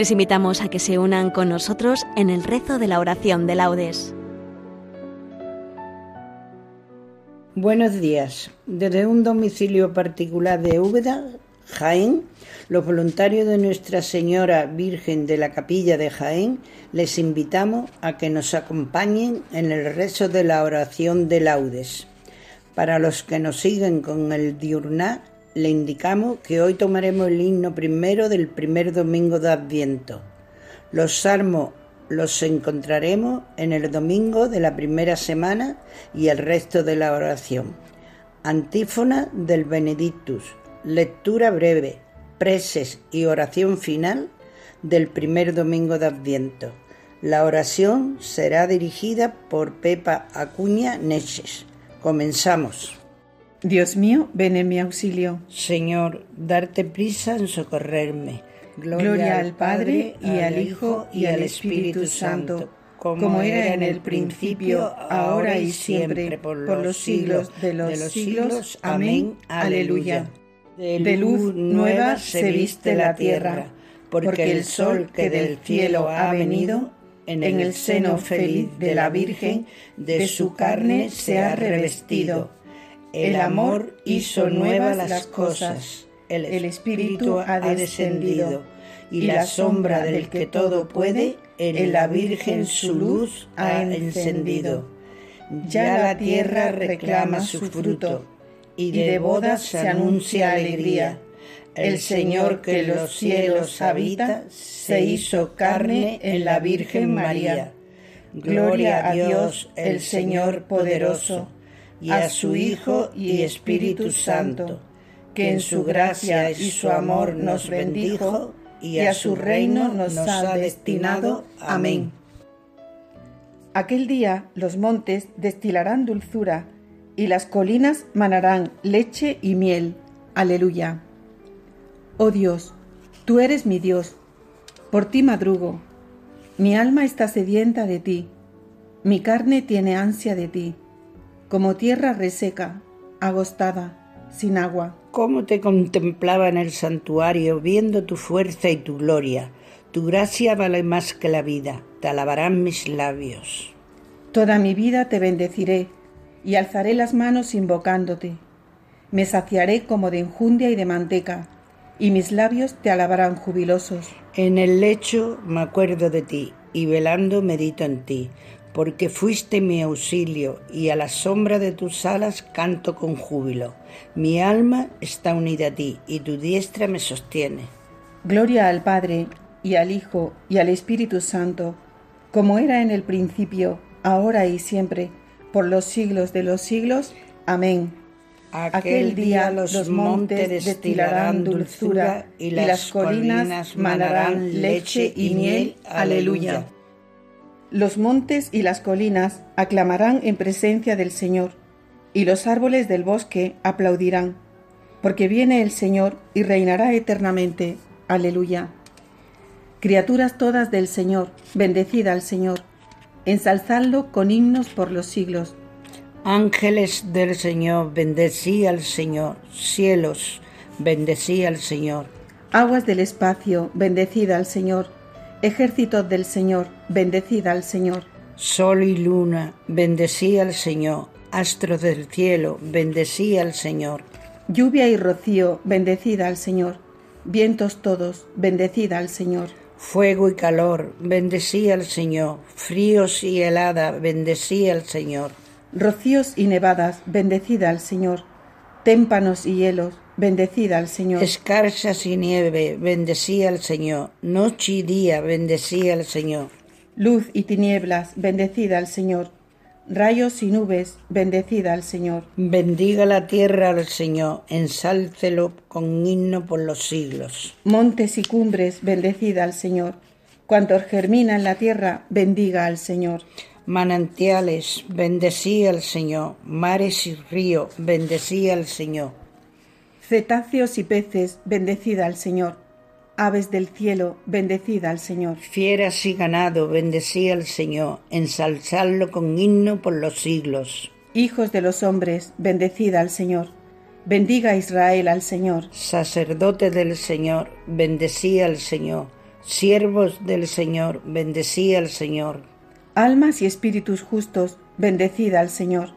Les invitamos a que se unan con nosotros en el rezo de la oración de laudes. Buenos días. Desde un domicilio particular de Úbeda, Jaén, los voluntarios de Nuestra Señora Virgen de la Capilla de Jaén les invitamos a que nos acompañen en el rezo de la oración de laudes. Para los que nos siguen con el diurná, le indicamos que hoy tomaremos el himno primero del primer domingo de Adviento. Los salmos los encontraremos en el domingo de la primera semana y el resto de la oración. Antífona del Benedictus, lectura breve, preces y oración final del primer domingo de Adviento. La oración será dirigida por Pepa Acuña Neches. Comenzamos. Dios mío, ven en mi auxilio. Señor, darte prisa en socorrerme. Gloria, al Padre y al Hijo y al Espíritu Santo, como era en el principio, ahora y siempre, por los siglos de los siglos. Amén. Aleluya. De luz nueva se viste la tierra, porque el sol que del cielo ha venido, en el seno feliz de la Virgen, de su carne se ha revestido el amor hizo nuevas las cosas, el Espíritu ha descendido, y la sombra del que todo puede, en la Virgen su luz ha encendido. Ya la tierra reclama su fruto, y de bodas se anuncia alegría. El Señor que los cielos habita se hizo carne en la Virgen María. Gloria a Dios el Señor poderoso y a su Hijo y Espíritu Santo, que en su gracia y su amor nos bendijo y a su reino nos ha destinado. Amén. Aquel día los montes destilarán dulzura y las colinas manarán leche y miel. Aleluya. Oh Dios, tú eres mi Dios, por ti madrugo. Mi alma está sedienta de ti, mi carne tiene ansia de ti como tierra reseca, agostada, sin agua. Cómo te contemplaba en el santuario, viendo tu fuerza y tu gloria. Tu gracia vale más que la vida, te alabarán mis labios. Toda mi vida te bendeciré y alzaré las manos invocándote. Me saciaré como de enjundia y de manteca, y mis labios te alabarán jubilosos. En el lecho me acuerdo de ti, y velando medito en ti porque fuiste mi auxilio y a la sombra de tus alas canto con júbilo. Mi alma está unida a ti y tu diestra me sostiene. Gloria al Padre y al Hijo y al Espíritu Santo, como era en el principio, ahora y siempre, por los siglos de los siglos. Amén. Aquel día los montes destilarán dulzura y las colinas manarán leche y miel. Aleluya. Los montes y las colinas aclamarán en presencia del Señor, y los árboles del bosque aplaudirán, porque viene el Señor y reinará eternamente. Aleluya. Criaturas todas del Señor, bendecida al Señor, ensalzadlo con himnos por los siglos. Ángeles del Señor, bendecí al Señor, cielos, bendecí al Señor. Aguas del espacio, bendecida al Señor Ejército del Señor, bendecida al Señor. Sol y luna, bendecía al Señor. Astros del cielo, bendecía al Señor. Lluvia y rocío, bendecida al Señor. Vientos todos, bendecida al Señor. Fuego y calor, bendecía al Señor. Fríos y helada, bendecía al Señor. Rocíos y nevadas, bendecida al Señor. Témpanos y hielos, bendecida al Señor. Y nieve, bendecía al Señor. Noche y día, bendecía al Señor. Luz y tinieblas, bendecida al Señor. Rayos y nubes, bendecida al Señor. Bendiga la tierra al Señor, ensálcelo con himno por los siglos. Montes y cumbres, bendecida al Señor. Cuanto germina en la tierra, bendiga al Señor. Manantiales, bendecía al Señor. Mares y ríos, bendecía al Señor Cetáceos y peces, bendecida al Señor. Aves del cielo, bendecida al Señor. Fieras y ganado, bendecida al Señor. Ensalzadlo con himno por los siglos. Hijos de los hombres, bendecida al Señor. Bendiga Israel al Señor. Sacerdote del Señor, bendecida al Señor. Siervos del Señor, bendecid al Señor. Almas y espíritus justos, bendecid al Señor.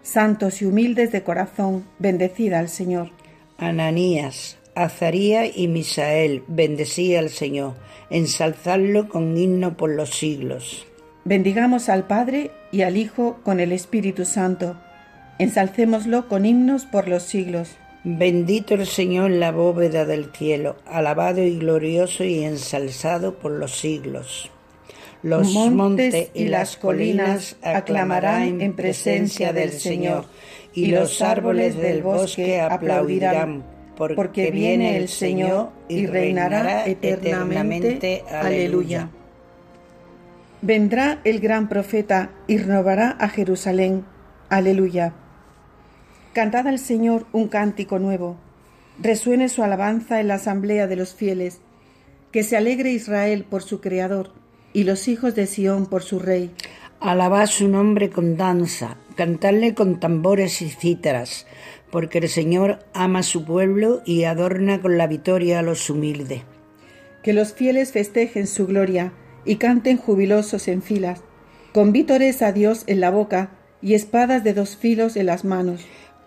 Santos y humildes de corazón, bendecid al Señor. Ananías, Azaría y Misael, bendecid al Señor. Ensalzadlo con himno por los siglos. Bendigamos al Padre y al Hijo con el Espíritu Santo. Ensalcémoslo con himnos por los siglos. Bendito el Señor en la bóveda del cielo, alabado y glorioso y ensalzado por los siglos. Los montes y las colinas aclamarán en presencia del Señor, y los árboles del bosque aplaudirán, porque viene el Señor y reinará eternamente. Aleluya. Vendrá el gran profeta y renovará a Jerusalén. Aleluya. Cantad al Señor un cántico nuevo. Resuene su alabanza en la asamblea de los fieles. Que se alegre Israel por su Creador y los hijos de Sión por su Rey. Alabad su nombre con danza, cantadle con tambores y cítaras, porque el Señor ama a su pueblo y adorna con la victoria a los humildes. Que los fieles festejen su gloria y canten jubilosos en filas, con vítores a Dios en la boca y espadas de dos filos en las manos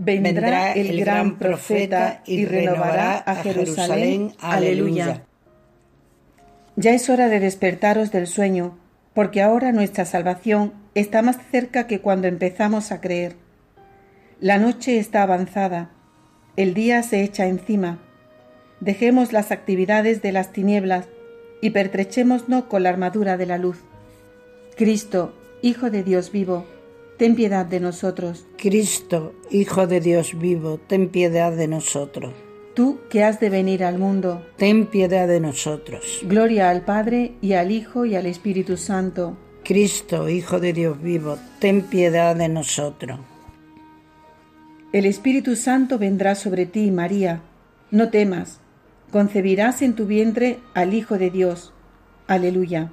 vendrá el gran profeta y renovará a Jerusalén. Aleluya. Ya es hora de despertaros del sueño, porque ahora nuestra salvación está más cerca que cuando empezamos a creer. La noche está avanzada, el día se echa encima. Dejemos las actividades de las tinieblas y pertrechémonos con la armadura de la luz. Cristo, Hijo de Dios vivo, ten piedad de nosotros. Cristo, Hijo de Dios vivo, ten piedad de nosotros. Tú que has de venir al mundo, ten piedad de nosotros. Gloria al Padre y al Hijo y al Espíritu Santo. Cristo, Hijo de Dios vivo, ten piedad de nosotros. El Espíritu Santo vendrá sobre ti, María. No temas, concebirás en tu vientre al Hijo de Dios. Aleluya.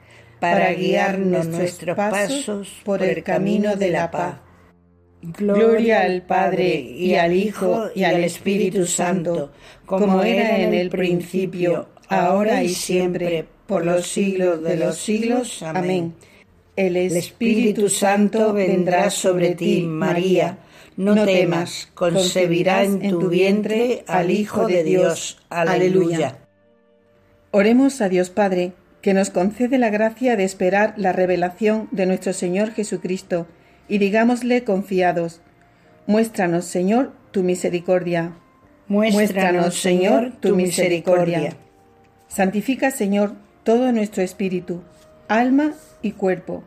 para guiarnos nuestros pasos por el camino de la paz. Gloria al Padre y al Hijo y al Espíritu Santo, como era en el principio, ahora y siempre, por los siglos de los siglos. Amén. El Espíritu Santo vendrá sobre ti, María. No temas, concebirá en tu vientre al Hijo de Dios. Aleluya. Oremos a Dios Padre que nos concede la gracia de esperar la revelación de nuestro Señor Jesucristo, y digámosle confiados, muéstranos, Señor, tu misericordia. Muéstranos, Señor, tu misericordia. Santifica, Señor, todo nuestro espíritu, alma y cuerpo,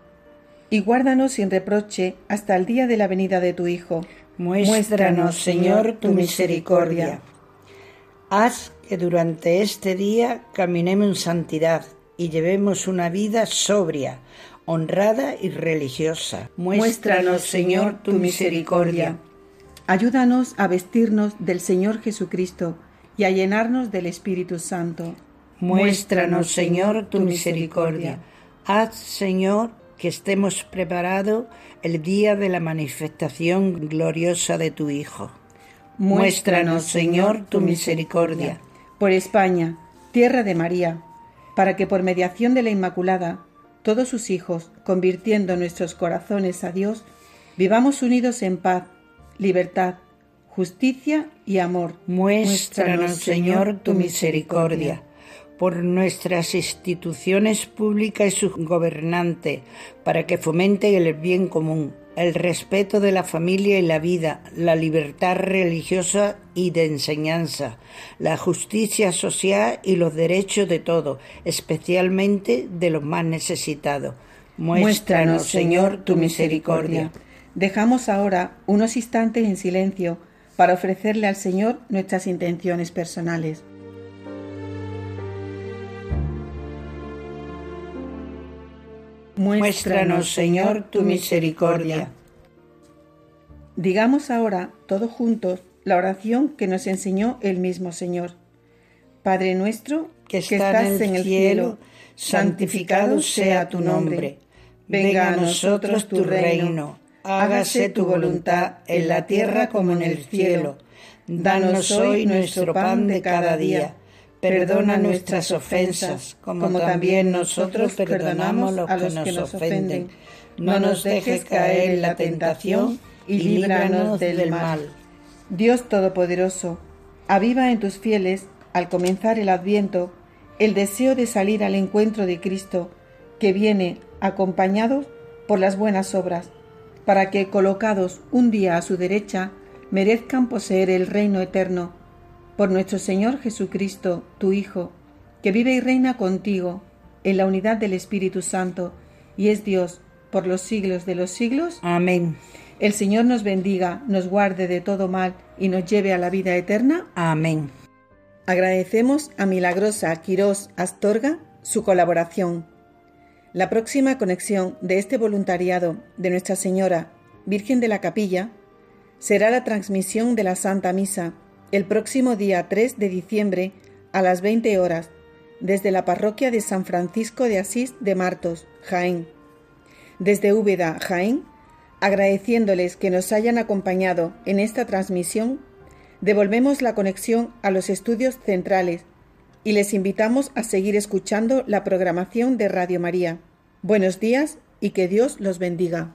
y guárdanos sin reproche hasta el día de la venida de tu Hijo. Muéstranos, Señor, tu misericordia. Haz que durante este día caminemos en santidad y llevemos una vida sobria, honrada y religiosa. Muéstranos, Señor, tu misericordia. Ayúdanos a vestirnos del Señor Jesucristo y a llenarnos del Espíritu Santo. Muéstranos, Señor, tu misericordia. Haz, Señor, que estemos preparados el día de la manifestación gloriosa de tu Hijo. Muéstranos, Señor, tu misericordia. Por España, tierra de María, para que por mediación de la Inmaculada, todos sus hijos, convirtiendo nuestros corazones a Dios, vivamos unidos en paz, libertad, justicia y amor. Muéstranos, Señor, tu misericordia por nuestras instituciones públicas y sus gobernantes, para que fomenten el bien común, el respeto de la familia y la vida, la libertad religiosa y de enseñanza, la justicia social y los derechos de todos, especialmente de los más necesitados. Muéstranos, Señor, tu misericordia. Dejamos ahora unos instantes en silencio para ofrecerle al Señor nuestras intenciones personales. Muéstranos, Señor, tu misericordia. Digamos ahora, todos juntos, la oración que nos enseñó el mismo Señor. Padre nuestro, que estás, en el cielo, santificado sea tu nombre. Venga a nosotros tu reino. Hágase tu voluntad en la tierra como en el cielo. Danos hoy nuestro pan de cada día Perdona nuestras ofensas, como, también nosotros perdonamos a los que nos ofenden. No nos dejes caer en la tentación y líbranos del mal. Dios Todopoderoso, aviva en tus fieles, al comenzar el adviento, el deseo de salir al encuentro de Cristo, que viene acompañado por las buenas obras, para que, colocados un día a su derecha, merezcan poseer el reino eterno por nuestro Señor Jesucristo, tu Hijo, que vive y reina contigo en la unidad del Espíritu Santo, y es Dios por los siglos de los siglos. Amén. El Señor nos bendiga, nos guarde de todo mal y nos lleve a la vida eterna. Amén. Agradecemos a Milagrosa Quirós Astorga su colaboración. La próxima conexión de este voluntariado de Nuestra Señora, Virgen de la Capilla, será la transmisión de la Santa Misa el próximo día 3 de diciembre a las 20 horas desde la parroquia de San Francisco de Asís de Martos, Jaén. Desde Úbeda, Jaén, agradeciéndoles que nos hayan acompañado en esta transmisión, devolvemos la conexión a los estudios centrales y les invitamos a seguir escuchando la programación de Radio María. Buenos días y que Dios los bendiga.